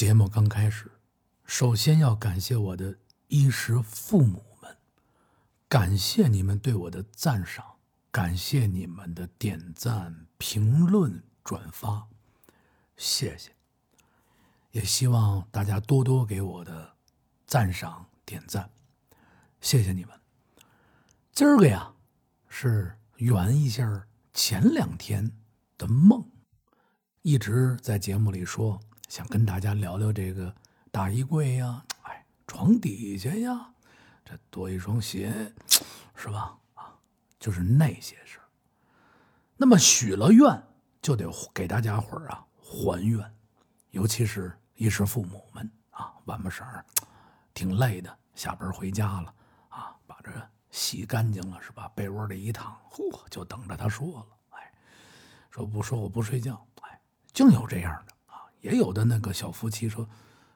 节目刚开始，首先要感谢我的衣食父母们，感谢你们对我的赞赏，感谢你们的点赞、评论、转发，谢谢。也希望大家多多给我的赞赏、点赞，谢谢你们。今儿个呀，是圆一下前两天的梦，一直在节目里说。想跟大家聊聊这个大衣柜呀，哎，床底下呀，这多一双鞋，是吧？啊，就是那些事儿。那么许了愿，就得给大家伙儿啊还愿，尤其是衣食父母们啊，晚不婶儿挺累的，下班回家了啊，把这洗干净了是吧？被窝里一躺，嚯，就等着他说了，哎，说不说我不睡觉，哎，净有这样的。也有的那个小夫妻说：“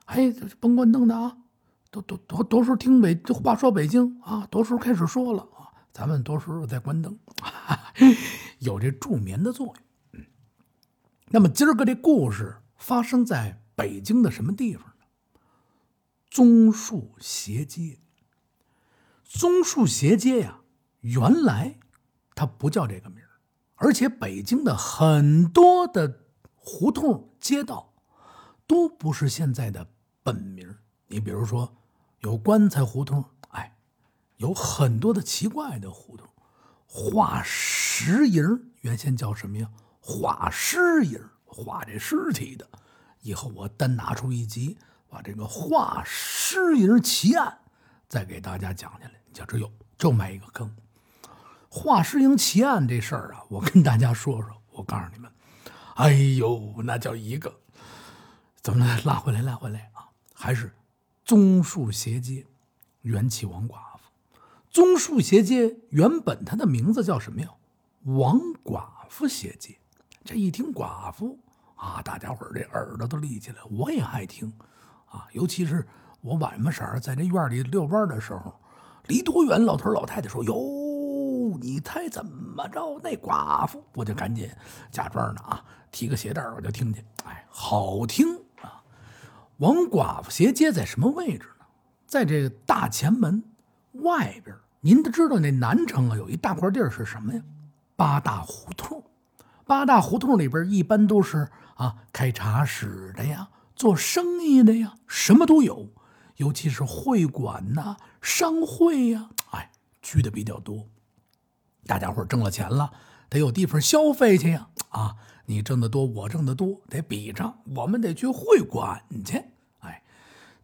哎，甭关灯的啊，都都都多数听北话说北京啊，多数开始说了啊，咱们多数在关灯，有这助眠的作用。那么今儿个这故事发生在北京的什么地方呢？棕树斜街。棕树斜街呀，原来它不叫这个名而且北京的很多的胡同街道。都不是现在的本名。你比如说，有棺材胡同，哎，有很多的奇怪的胡同。画石营原先叫什么呀？画尸营，画这尸体的。以后我单拿出一集，把这个画尸营奇案再给大家讲下来。你就这有，就埋一个坑。画尸营奇案这事儿啊，我跟大家说说。我告诉你们，哎呦，那叫一个。怎么拉回来？拉回来啊！还是棕树斜街，元气王寡妇。棕树斜街原本它的名字叫什么呀？王寡妇斜街。这一听寡妇啊，大家伙这耳朵都立起来。我也爱听啊，尤其是我晚上婶在这院里遛弯的时候，离多远，老头老太太说：“哟，你猜怎么着？那寡妇，我就赶紧假装的啊，提个鞋带我就听去。哎，好听。王寡妇斜街在什么位置呢？在这个大前门外边。您都知道那南城啊，有一大块地儿是什么呀？八大胡同。八大胡同里边一般都是啊，开茶室的呀，做生意的呀，什么都有。尤其是会馆呐、商会呀，哎，聚的比较多。大家伙挣了钱了，得有地方消费去呀，啊。你挣得多，我挣得多，得比账。我们得去会馆去。哎，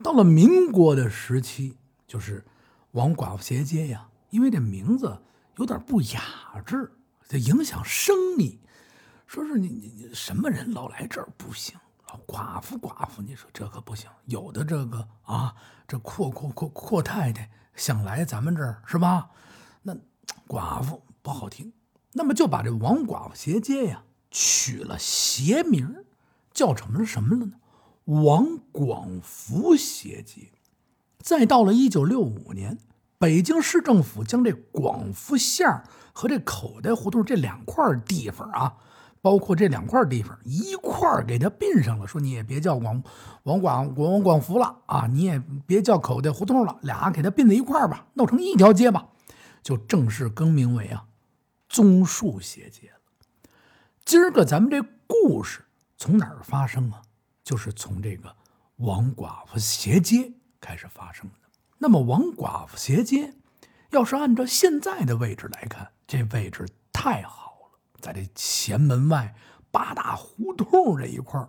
到了民国的时期，就是王寡妇斜街呀，因为这名字有点不雅致，这影响生意。说是你你你什么人老来这儿不行，寡妇寡妇，你说这可不行。有的这个啊，这阔阔阔阔太太想来咱们这儿是吧？那 寡妇不好听，那么就把这王寡妇斜街呀。取了邪名，叫成了什么了呢？王广福斜街。再到了一九六五年，北京市政府将这广福巷和这口袋胡同这两块地方啊，包括这两块地方一块给它并上了，说你也别叫广王广王广福了啊，你也别叫口袋胡同了，俩给它并在一块吧，弄成一条街吧，就正式更名为啊棕树斜街。今儿个咱们这故事从哪儿发生啊？就是从这个王寡妇斜街开始发生的。那么王寡妇斜街，要是按照现在的位置来看，这位置太好了，在这前门外八大胡同这一块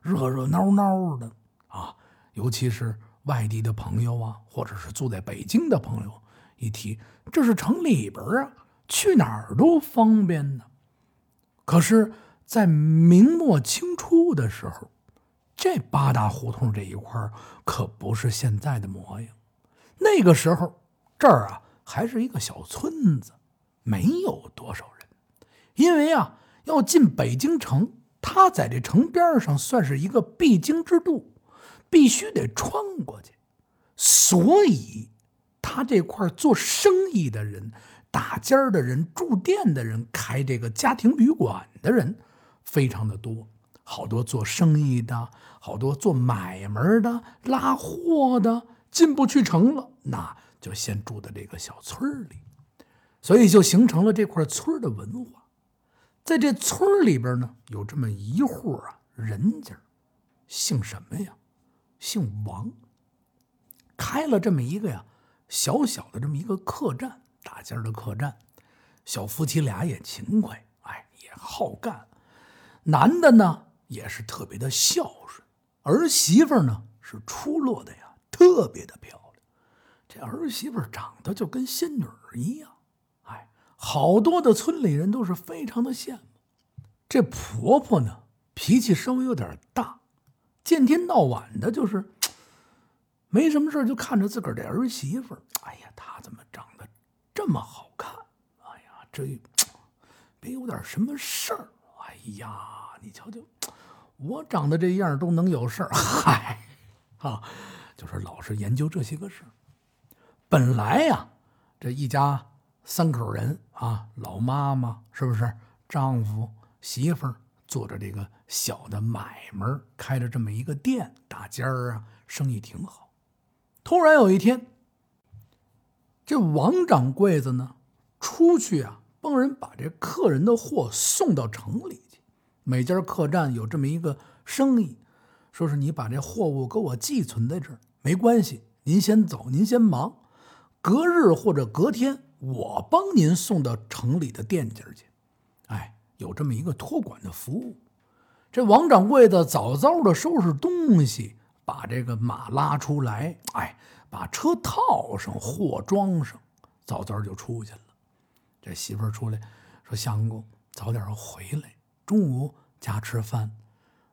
热热闹闹的啊。尤其是外地的朋友啊，或者是住在北京的朋友，一提这是城里边啊，去哪儿都方便呢。可是，在明末清初的时候，这八大胡同这一块可不是现在的模样。那个时候，这儿啊还是一个小村子，没有多少人。因为啊，要进北京城，他在这城边上算是一个必经之路，必须得穿过去。所以，他这块做生意的人。打尖儿的人、住店的人、开这个家庭旅馆的人，非常的多。好多做生意的，好多做买卖的、拉货的，进不去城了，那就先住在这个小村里，所以就形成了这块村的文化。在这村里边呢，有这么一户啊人家，姓什么呀？姓王。开了这么一个呀小小的这么一个客栈，大间的客栈。小夫妻俩也勤快，哎，也好干。男的呢也是特别的孝顺，儿媳妇呢是出落的呀特别的漂亮。这儿媳妇长得就跟仙女儿一样，哎，好多的村里人都是非常的羡慕。这婆婆呢脾气稍微有点大，见天到晚的就是没什么事就看着自个儿这儿媳妇哎呀，她怎么这么好看？哎呀这别有点什么事儿？哎呀，你瞧瞧，我长得这样都能有事儿？嗨，啊，就是老是研究这些个事儿。本来呀，这一家三口人啊，老妈妈是不是？丈夫、媳妇儿做着这个小的买卖，开着这么一个店，大尖儿啊，生意挺好。突然有一天，这王掌柜子呢，出去啊。帮人把这客人的货送到城里去，每家客栈有这么一个生意，说是你把这货物给我寄存在这儿，没关系，您先走，您先忙，隔日或者隔天，我帮您送到城里的店家去。哎，有这么一个托管的服务。这王掌柜的早早的收拾东西，把这个马拉出来，哎，把车套上，货装上，早早就出去了。这媳妇儿出来，说：“相公，早点回来，中午家吃饭。”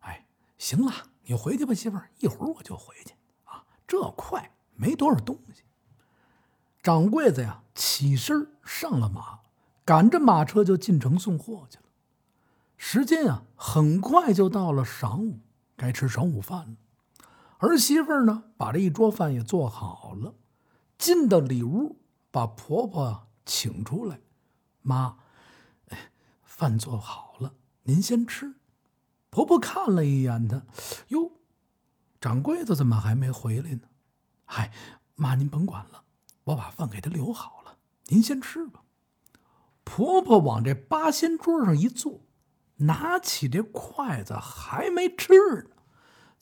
哎，行了，你回去吧，媳妇儿，一会儿我就回去。啊，这快，没多少东西。掌柜的呀，起身上了马，赶着马车就进城送货去了。时间啊，很快就到了晌午，该吃晌午饭了。儿媳妇呢，把这一桌饭也做好了，进到里屋，把婆婆请出来。妈，饭做好了，您先吃。婆婆看了一眼她，哟，掌柜的怎么还没回来呢？嗨，妈您甭管了，我把饭给他留好了，您先吃吧。婆婆往这八仙桌上一坐，拿起这筷子还没吃呢，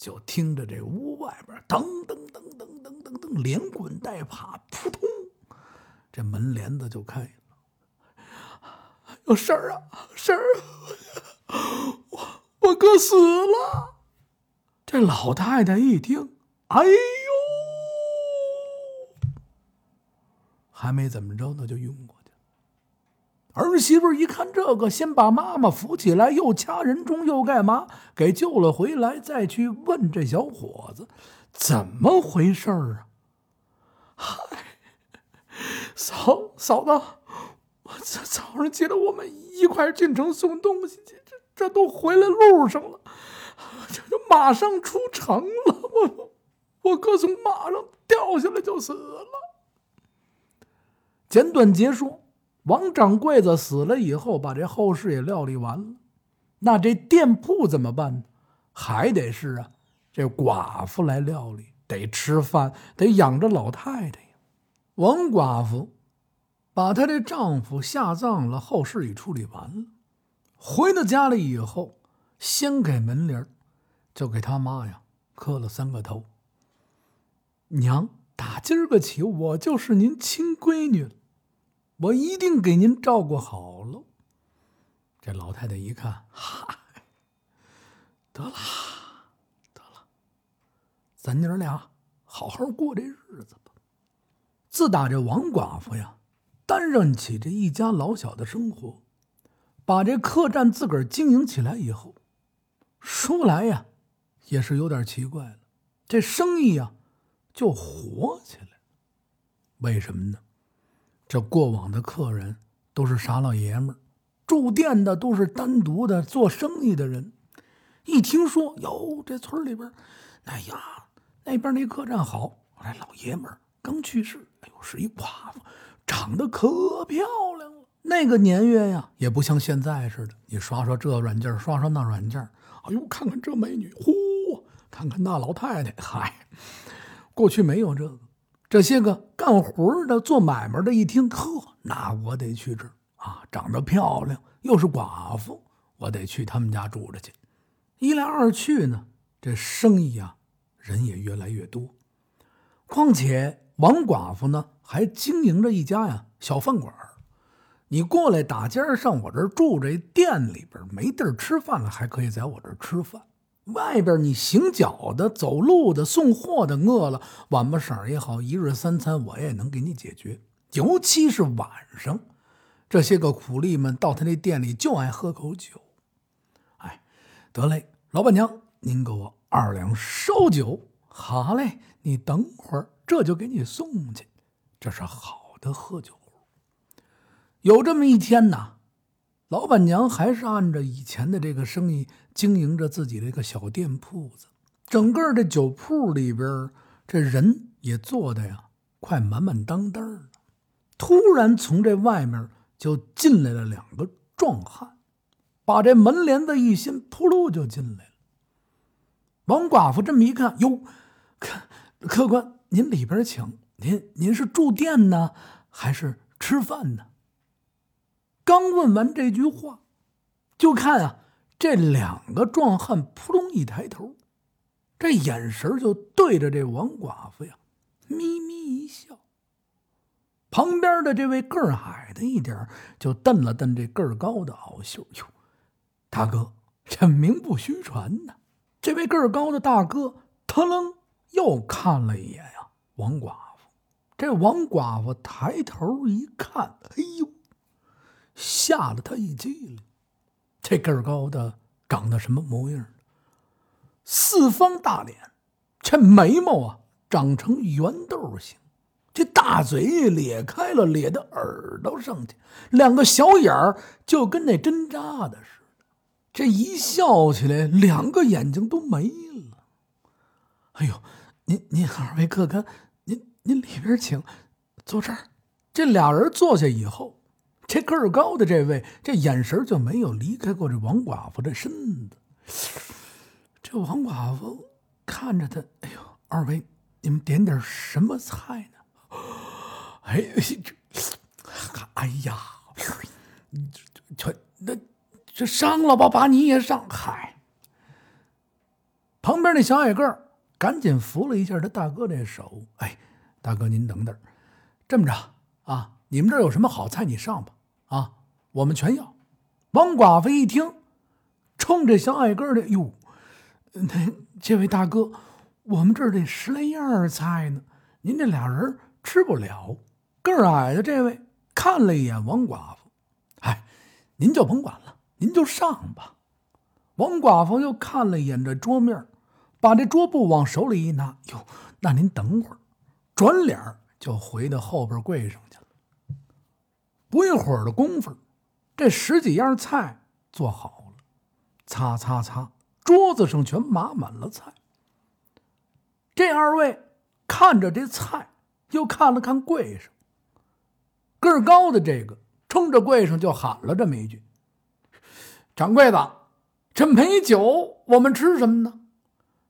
就听着这屋外边噔噔噔噔噔噔噔，连滚带爬，扑通，这门帘子就开了。有事儿啊，事儿！我我哥死了。这老太太一听，哎呦，还没怎么着呢，就晕过去了。儿媳妇一看这个，先把妈妈扶起来，又掐人中，又干嘛，给救了回来，再去问这小伙子怎么回事儿啊？嗨，嫂嫂子。早早上起来，我们一块进城送东西去，这这都回来路上了，这就马上出城了。我我哥从马上掉下来就死了。简短结束，王掌柜子死了以后，把这后事也料理完了。那这店铺怎么办呢？还得是啊，这寡妇来料理，得吃饭，得养着老太太呀。王寡妇。把她的丈夫下葬了，后事也处理完了。回到家里以后，掀开门帘就给他妈呀磕了三个头。娘，打今儿个起，我就是您亲闺女了，我一定给您照顾好喽。这老太太一看，嗨，得了，得了，咱娘俩好好过这日子吧。自打这王寡妇呀。担任起这一家老小的生活，把这客栈自个儿经营起来以后，说来呀，也是有点奇怪了。这生意呀，就火起来。为什么呢？这过往的客人都是傻老爷们儿，住店的都是单独的做生意的人。一听说哟，这村里边，哎呀，那边那客栈好，老爷们儿刚去世，哎呦，是一寡妇。长得可漂亮了，那个年月呀，也不像现在似的，你刷刷这软件，刷刷那软件，哎呦，看看这美女，呼，看看那老太太，嗨，过去没有这个。这些个干活的、做买卖的，一听，呵，那我得去这啊，长得漂亮，又是寡妇，我得去他们家住着去。一来二去呢，这生意啊，人也越来越多。况且王寡妇呢，还经营着一家呀小饭馆你过来打尖上我这儿住，这店里边没地儿吃饭了，还可以在我这儿吃饭。外边你行脚的、走路的、送货的，饿了晚不晌也好，一日三餐我也能给你解决。尤其是晚上，这些个苦力们到他那店里就爱喝口酒。哎，得嘞，老板娘，您给我二两烧酒。好嘞，你等会儿，这就给你送去。这是好的喝酒。有这么一天呐，老板娘还是按照以前的这个生意经营着自己这个小店铺子，整个这酒铺里边，这人也坐的呀，快满满当当的。突然从这外面就进来了两个壮汉，把这门帘子一掀，扑噜就进来了。王寡妇这么一看，哟，客客官，您里边请。您您是住店呢，还是吃饭呢？刚问完这句话，就看啊，这两个壮汉扑通一抬头，这眼神就对着这王寡妇呀，咪咪一笑。旁边的这位个儿矮的一点就瞪了瞪这个儿高的敖秀哟，大哥，这名不虚传呢。这位个儿高的大哥，特楞又看了一眼呀，王寡妇。这王寡妇抬头一看，哎呦！吓了他一激灵，这个儿高的长得什么模样？四方大脸，这眉毛啊长成圆豆形，这大嘴咧开了，咧到耳朵上去，两个小眼儿就跟那针扎的似的。这一笑起来，两个眼睛都没了。哎呦，您您二位客官，您您里边请，坐这儿。这俩人坐下以后。这个儿高的这位，这眼神就没有离开过这王寡妇的身子。这王寡妇看着他，哎呦，二位，你们点点什么菜呢？哎，这，哎呀，这那这上了吧，把你也上。嗨，旁边那小矮个儿赶紧扶了一下他大哥这手。哎，大哥您等等，这么着啊，你们这有什么好菜，你上吧。啊，我们全要。王寡妇一听，冲着小矮个的哟，那这位大哥，我们这儿得十来样菜呢，您这俩人吃不了。个儿矮的这位看了一眼王寡妇，哎，您就甭管了，您就上吧。王寡妇又看了一眼这桌面，把这桌布往手里一拿，哟，那您等会儿，转脸就回到后边柜上。不一会儿的功夫，这十几样菜做好了，擦擦擦，桌子上全码满了菜。这二位看着这菜，又看了看柜上，个儿高的这个冲着柜上就喊了这么一句：“掌柜的，这没酒，我们吃什么呢？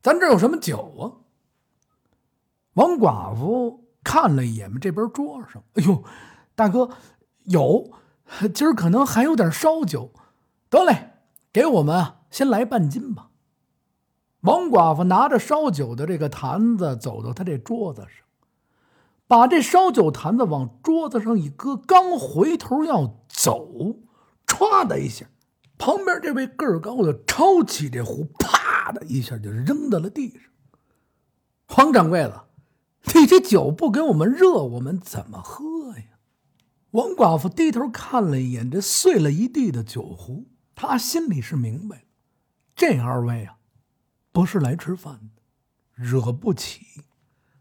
咱这有什么酒啊？”王寡妇看了一眼这边桌上，哎呦，大哥。有，今儿可能还有点烧酒，得嘞，给我们啊，先来半斤吧。王寡妇拿着烧酒的这个坛子走到他这桌子上，把这烧酒坛子往桌子上一搁，刚回头要走，歘的一下，旁边这位个儿高的抄起这壶，啪的一下就扔到了地上。黄掌柜的，你这酒不给我们热，我们怎么喝呀？王寡妇低头看了一眼这碎了一地的酒壶，她心里是明白这二位啊，不是来吃饭的，惹不起。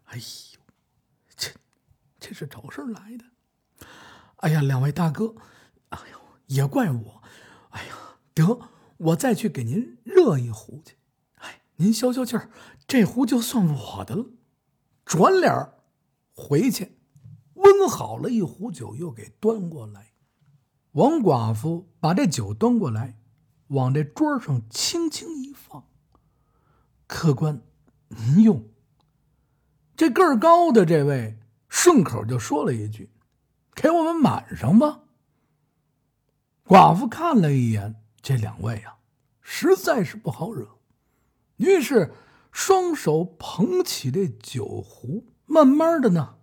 哎呦，这这是找事来的。哎呀，两位大哥，哎呦，也怪我。哎呀，得我再去给您热一壶去。哎，您消消气儿，这壶就算我的了。转脸回去。温好了一壶酒，又给端过来。王寡妇把这酒端过来，往这桌上轻轻一放。客官，您用。这个儿高的这位顺口就说了一句：“给我们满上吧。”寡妇看了一眼这两位啊，实在是不好惹，于是双手捧起这酒壶，慢慢的呢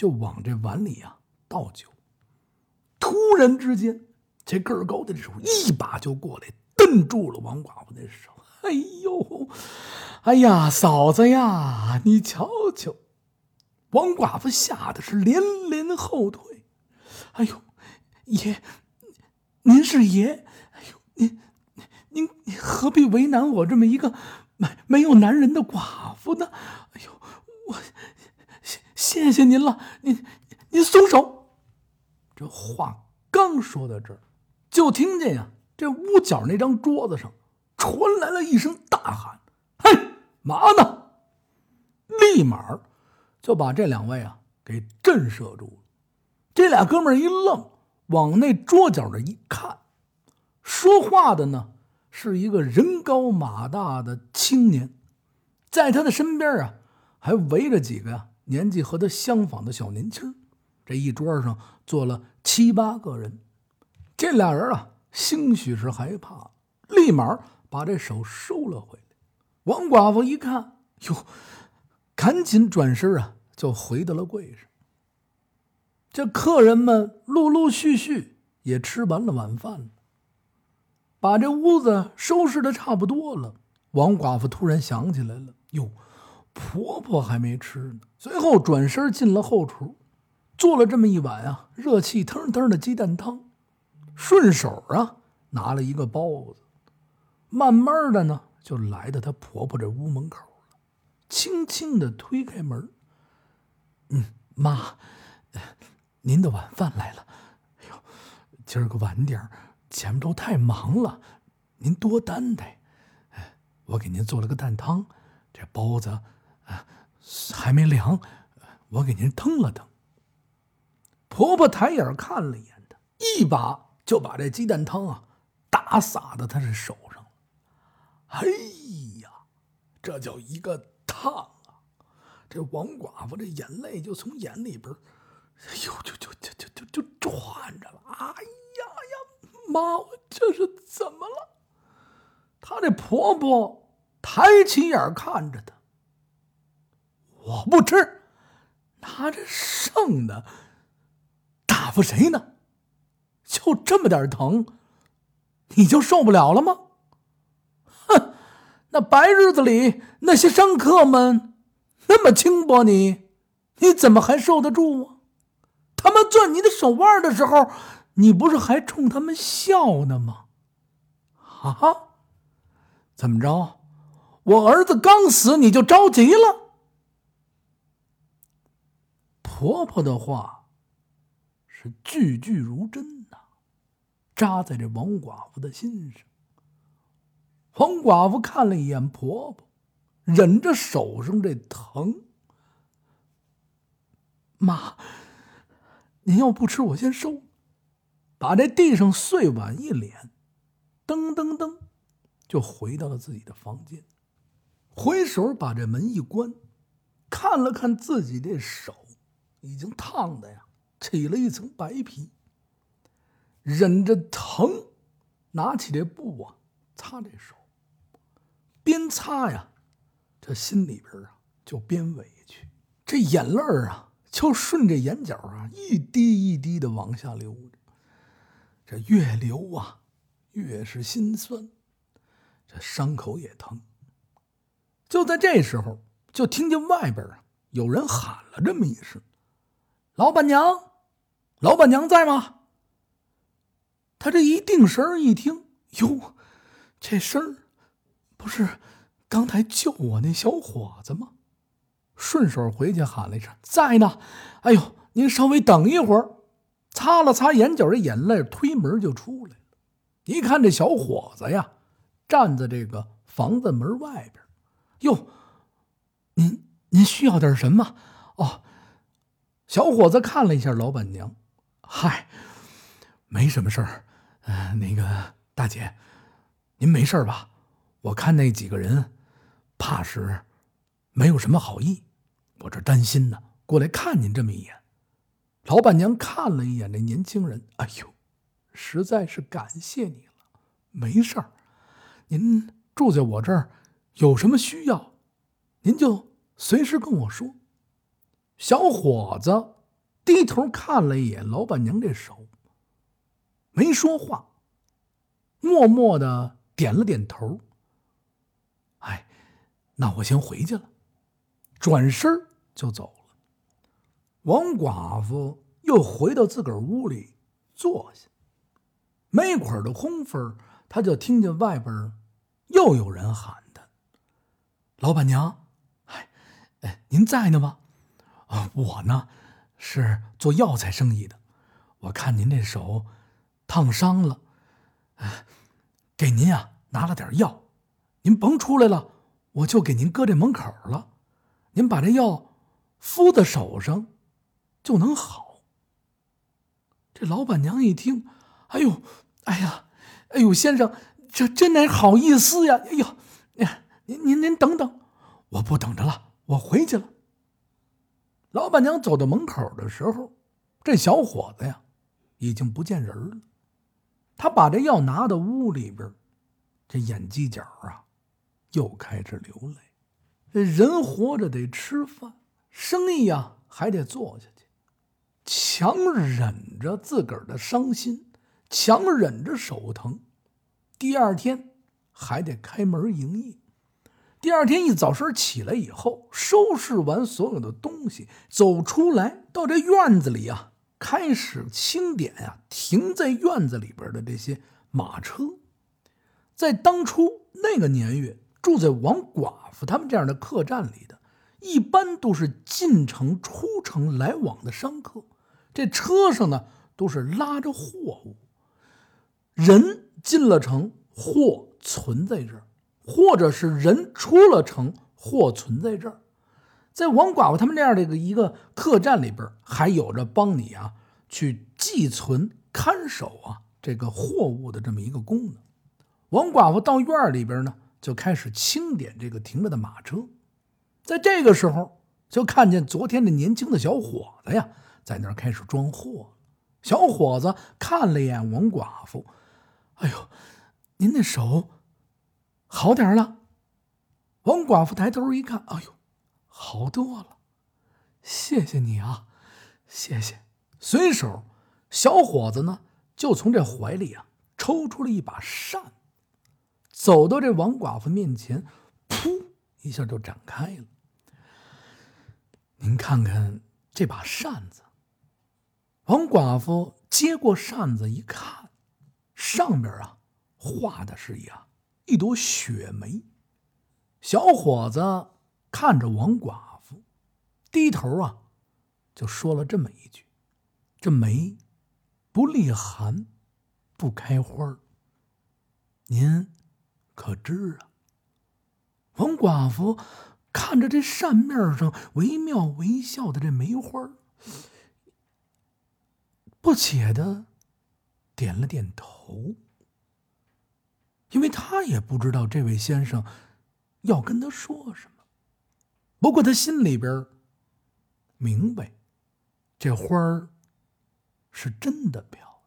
就往这碗里啊倒酒。突然之间，这个儿高的手一把就过来，瞪住了王寡妇的手。哎呦，哎呀，嫂子呀，你瞧瞧！王寡妇吓得是连连后退。哎呦，爷，您是爷，哎呦，您您您何必为难我这么一个没没有男人的寡妇呢？哎呦，我谢谢您了，您您松手。这话刚说到这儿，就听见呀，这屋角那张桌子上。传来了一声大喊：“嘿，嘛呢？”立马就把这两位啊给震慑住了。这俩哥们一愣，往那桌角那一看，说话的呢是一个人高马大的青年，在他的身边啊还围着几个呀年纪和他相仿的小年轻。这一桌上坐了七八个人，这俩人啊兴许是害怕，立马。把这手收了回来，王寡妇一看，哟，赶紧转身啊，就回到了柜上。这客人们陆陆续续也吃完了晚饭，把这屋子收拾的差不多了。王寡妇突然想起来了，哟，婆婆还没吃呢。随后转身进了后厨，做了这么一碗啊，热气腾腾的鸡蛋汤，顺手啊拿了一个包子。慢慢的呢，就来到她婆婆这屋门口了，轻轻的推开门。嗯，妈，您的晚饭来了。哎呦，今儿个晚点前面都太忙了，您多担待。我给您做了个蛋汤，这包子还没凉，我给您腾了腾。婆婆抬眼看了一眼她，一把就把这鸡蛋汤啊打洒到她的手上。哎呀，这叫一个烫啊！这王寡妇这眼泪就从眼里边，哎呦，就就就就就就转着了。哎呀呀，妈，我这是怎么了？她这婆婆抬起眼看着她，我不吃，拿着剩的打发谁呢？就这么点疼，你就受不了了吗？哼那白日子里那些商客们那么轻薄你，你怎么还受得住啊？他们攥你的手腕的时候，你不是还冲他们笑呢吗？啊？怎么着？我儿子刚死你就着急了？婆婆的话是句句如针呐，扎在这王寡妇的心上。王寡妇看了一眼婆婆，忍着手上这疼。妈，您要不吃，我先收。把这地上碎碗一敛，噔噔噔，就回到了自己的房间。回手把这门一关，看了看自己这手，已经烫的呀，起了一层白皮。忍着疼，拿起这布啊，擦这手。边擦呀，这心里边啊就边委屈，这眼泪啊就顺着眼角啊一滴一滴的往下流着，这越流啊越是心酸，这伤口也疼。就在这时候，就听见外边啊有人喊了这么一声：“老板娘，老板娘在吗？”他这一定神一听，哟，这声。不是刚才救我那小伙子吗？顺手回去喊了一声：“在呢。”哎呦，您稍微等一会儿。擦了擦眼角的眼泪，推门就出来了。一看这小伙子呀，站在这个房子门外边。哟，您您需要点什么？哦，小伙子看了一下老板娘，嗨，没什么事儿。呃，那个大姐。您没事吧？我看那几个人，怕是没有什么好意，我这担心呢，过来看您这么一眼。”老板娘看了一眼这年轻人，哎呦，实在是感谢你了。没事儿，您住在我这儿，有什么需要，您就随时跟我说。小伙子低头看了一眼老板娘这手，没说话，默默的点了点头。哎，那我先回去了，转身就走了。王寡妇又回到自个儿屋里坐下，没一会儿的功夫，他就听见外边又有人喊他：“老板娘，哎，哎，您在呢吗？啊，我呢是做药材生意的，我看您这手烫伤了，哎，给您呀拿了点药，您甭出来了，我就给您搁这门口了，您把这药敷在手上。”就能好。这老板娘一听，哎呦，哎呀，哎呦，先生，这真乃好意思呀！哎呦，您您您等等，我不等着了，我回去了。老板娘走到门口的时候，这小伙子呀，已经不见人了。他把这药拿到屋里边，这眼犄角啊，又开始流泪。人活着得吃饭，生意呀还得做下去。强忍着自个儿的伤心，强忍着手疼，第二天还得开门营业。第二天一早晨起来以后，收拾完所有的东西，走出来到这院子里啊，开始清点啊停在院子里边的这些马车。在当初那个年月，住在王寡妇他们这样的客栈里的，一般都是进城、出城来往的商客。这车上呢，都是拉着货物，人进了城，货存在这，或者是人出了城，货存在这儿。在王寡妇他们这样的一个客栈里边，还有着帮你啊去寄存、看守啊这个货物的这么一个功能。王寡妇到院里边呢，就开始清点这个停着的马车。在这个时候，就看见昨天那年轻的小伙子呀。在那儿开始装货，小伙子看了一眼王寡妇，哎呦，您那手好点了？王寡妇抬头一看，哎呦，好多了，谢谢你啊，谢谢。随手，小伙子呢就从这怀里啊抽出了一把扇，走到这王寡妇面前，噗一下就展开了。您看看这把扇子。王寡妇接过扇子一看，上面啊画的是呀一朵雪梅。小伙子看着王寡妇，低头啊就说了这么一句：“这梅不立寒，不开花您可知啊？”王寡妇看着这扇面上惟妙惟肖的这梅花不解的点了点头，他也不知道这位先生要跟他说什么。不过他心里边明白，这花儿是真的漂亮。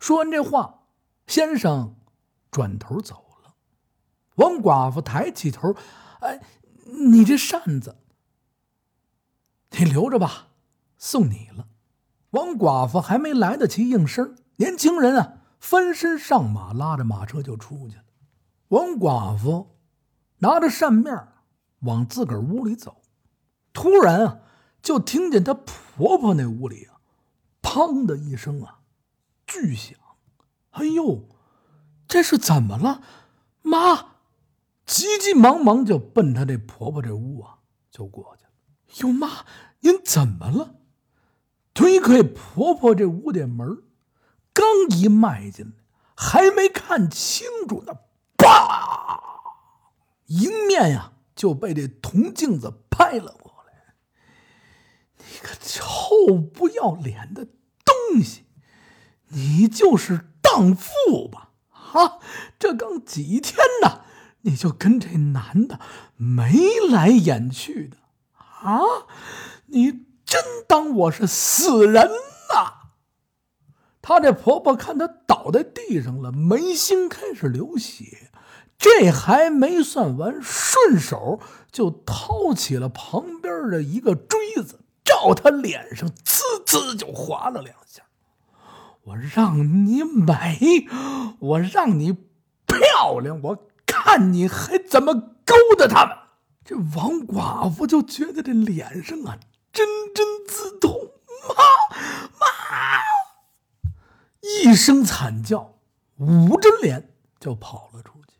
说完这话，先生转头走了。王寡妇抬起头：“哎，你这扇子，你留着吧，送你了。”王寡妇还没来得及应声，年轻人啊翻身上马，拉着马车就出去了。王寡妇拿着扇面往自个儿屋里走，突然啊，就听见她婆婆那屋里啊，砰的一声啊，巨响。哎呦，这是怎么了？妈，急急忙忙就奔她这婆婆这屋啊，就过去了。哟，妈，您怎么了？推开婆婆这屋的门，刚一迈进来，还没看清楚呢，啪！迎面呀就被这铜镜子拍了过来。你个臭不要脸的东西，你就是荡妇吧？啊，这刚几天呢，你就跟这男的眉来眼去的啊？你真当我是死人呐？她这婆婆看她倒在地上了，眉心开始流血，这还没算完，顺手就掏起了旁边的一个锥子，照她脸上呲呲就划了两下。我让你美，我让你漂亮，我看你还怎么勾搭他们。这王寡妇就觉得这脸上啊，针针刺痛，妈妈，一声惨叫，捂着脸就跑了出去。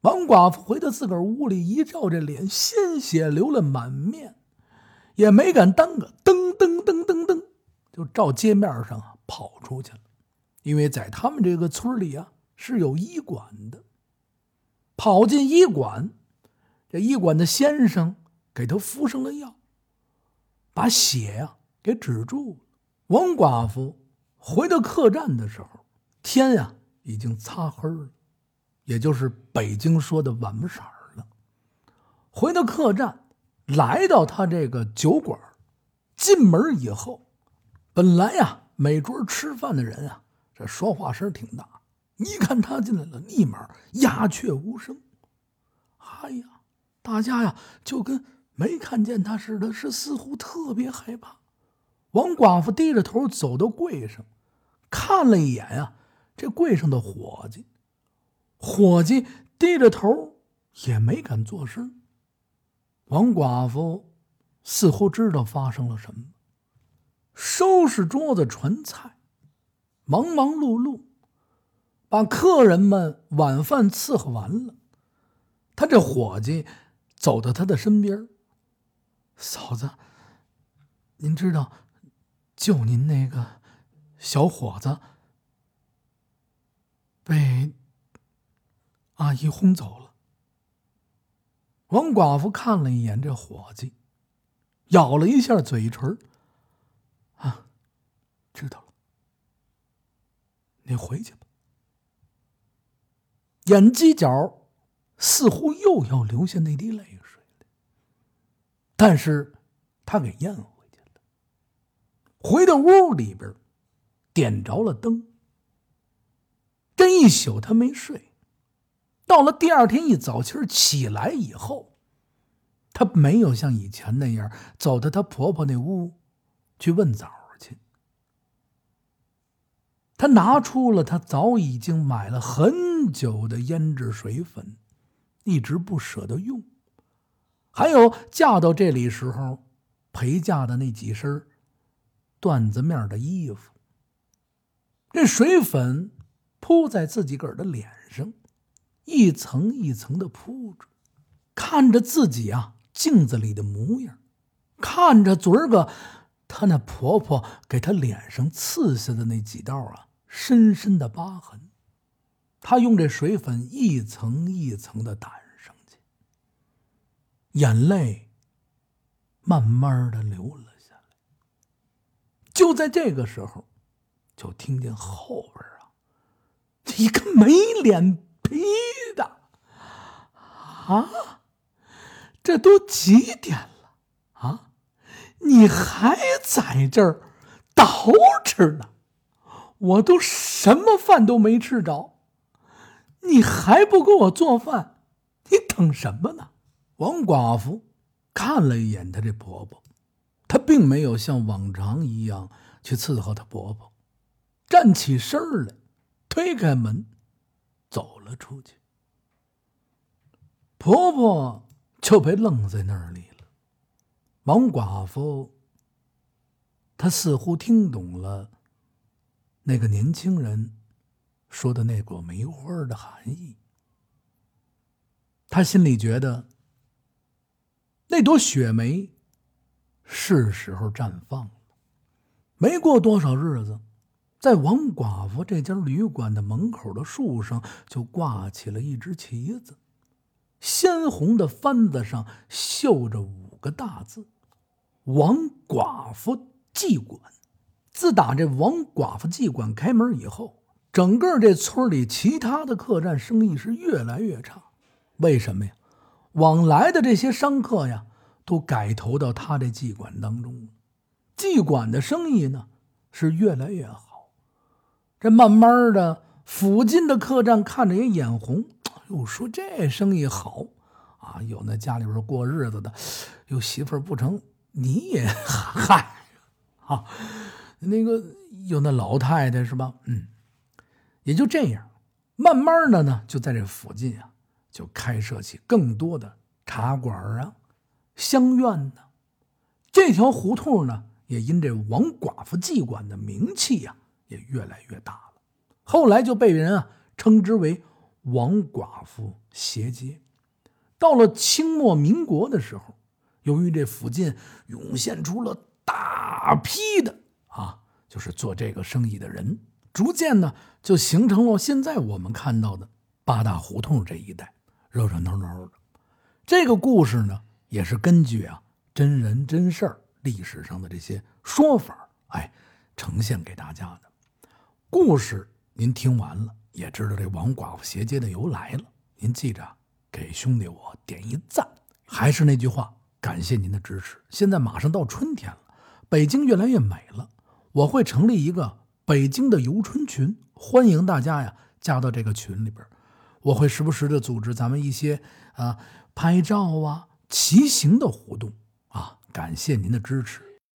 王寡妇回到自个儿屋里，一照这脸，鲜血流了满面，也没敢耽搁，噔噔噔噔噔，就照街面上啊。跑出去了，因为在他们这个村里啊是有医馆的。跑进医馆，这医馆的先生给他敷上了药，把血呀给止住了。王寡妇回到客栈的时候，天呀已经擦黑了，也就是北京说的晚不色了。回到客栈，来到他这个酒馆，进门以后，本来呀。每桌吃饭的人啊，这说话声挺大。一看他进来了，立马鸦雀无声。哎呀，大家呀就跟没看见他似的，是似乎特别害怕。王寡妇低着头走到柜上，看了一眼啊，这柜上的伙计，伙计低着头也没敢作声。王寡妇似乎知道发生了什么。收拾桌子传菜，忙忙碌碌，把客人们晚饭伺候完了。他这伙计走到他的身边：“嫂子，您知道就您那个小伙子被阿姨轰走了。”王寡妇看了一眼这伙计，咬了一下嘴唇啊。知道了，你回去吧。眼犄角似乎又要流下那滴泪水，但是他给咽回去了。回到屋里边，点着了灯。这一宿他没睡，到了第二天一早清起来以后，他没有像以前那样走到他婆婆那屋去问早。他拿出了他早已经买了很久的胭脂水粉，一直不舍得用，还有嫁到这里时候陪嫁的那几身缎子面的衣服。这水粉铺在自己个儿的脸上，一层一层的铺着，看着自己啊镜子里的模样，看着昨儿个她那婆婆给她脸上刺下的那几道啊。深深的疤痕，他用这水粉一层一层的掸上去，眼泪慢慢的流了下来。就在这个时候，就听见后边啊，一个没脸皮的啊，这都几点了啊？你还在这儿捯饬呢？我都什么饭都没吃着，你还不给我做饭？你等什么呢？王寡妇看了一眼她这婆婆，她并没有像往常一样去伺候她婆婆，站起身来，推开门，走了出去。婆婆就被愣在那里了。王寡妇，她似乎听懂了。那个年轻人说的那朵梅花的含义，他心里觉得那朵雪梅是时候绽放了。没过多少日子，在王寡妇这家旅馆的门口的树上就挂起了一只旗子，鲜红的幡子上绣着五个大字：“王寡妇妓馆。”自打这王寡妇妓馆开门以后，整个这村里其他的客栈生意是越来越差。为什么呀？往来的这些商客呀，都改投到他这妓馆当中了。妓馆的生意呢，是越来越好。这慢慢的，附近的客栈看着也眼红，哟，说这生意好啊！有那家里边过日子的，有媳妇儿不成，你也 嗨，啊，那个有那老太太是吧？嗯，也就这样，慢慢的呢，就在这附近啊。就开设起更多的茶馆啊、香院呢，这条胡同呢也因这王寡妇妓馆的名气呀也越来越大了。后来就被人啊称之为王寡妇斜街。到了清末民国的时候，由于这附近涌现出了大批的啊，就是做这个生意的人，逐渐呢就形成了现在我们看到的八大胡同这一带。热热闹闹的，这个故事呢，也是根据啊真人真事儿、历史上的这些说法，哎，呈现给大家的。故事您听完了，也知道这王寡妇斜街的由来了。您记着，给兄弟我点一赞。还是那句话，感谢您的支持。现在马上到春天了，北京越来越美了，我会成立一个北京的游春群，欢迎大家呀加到这个群里边。我会时不时的组织咱们一些啊拍照啊骑行的活动啊，感谢您的支持。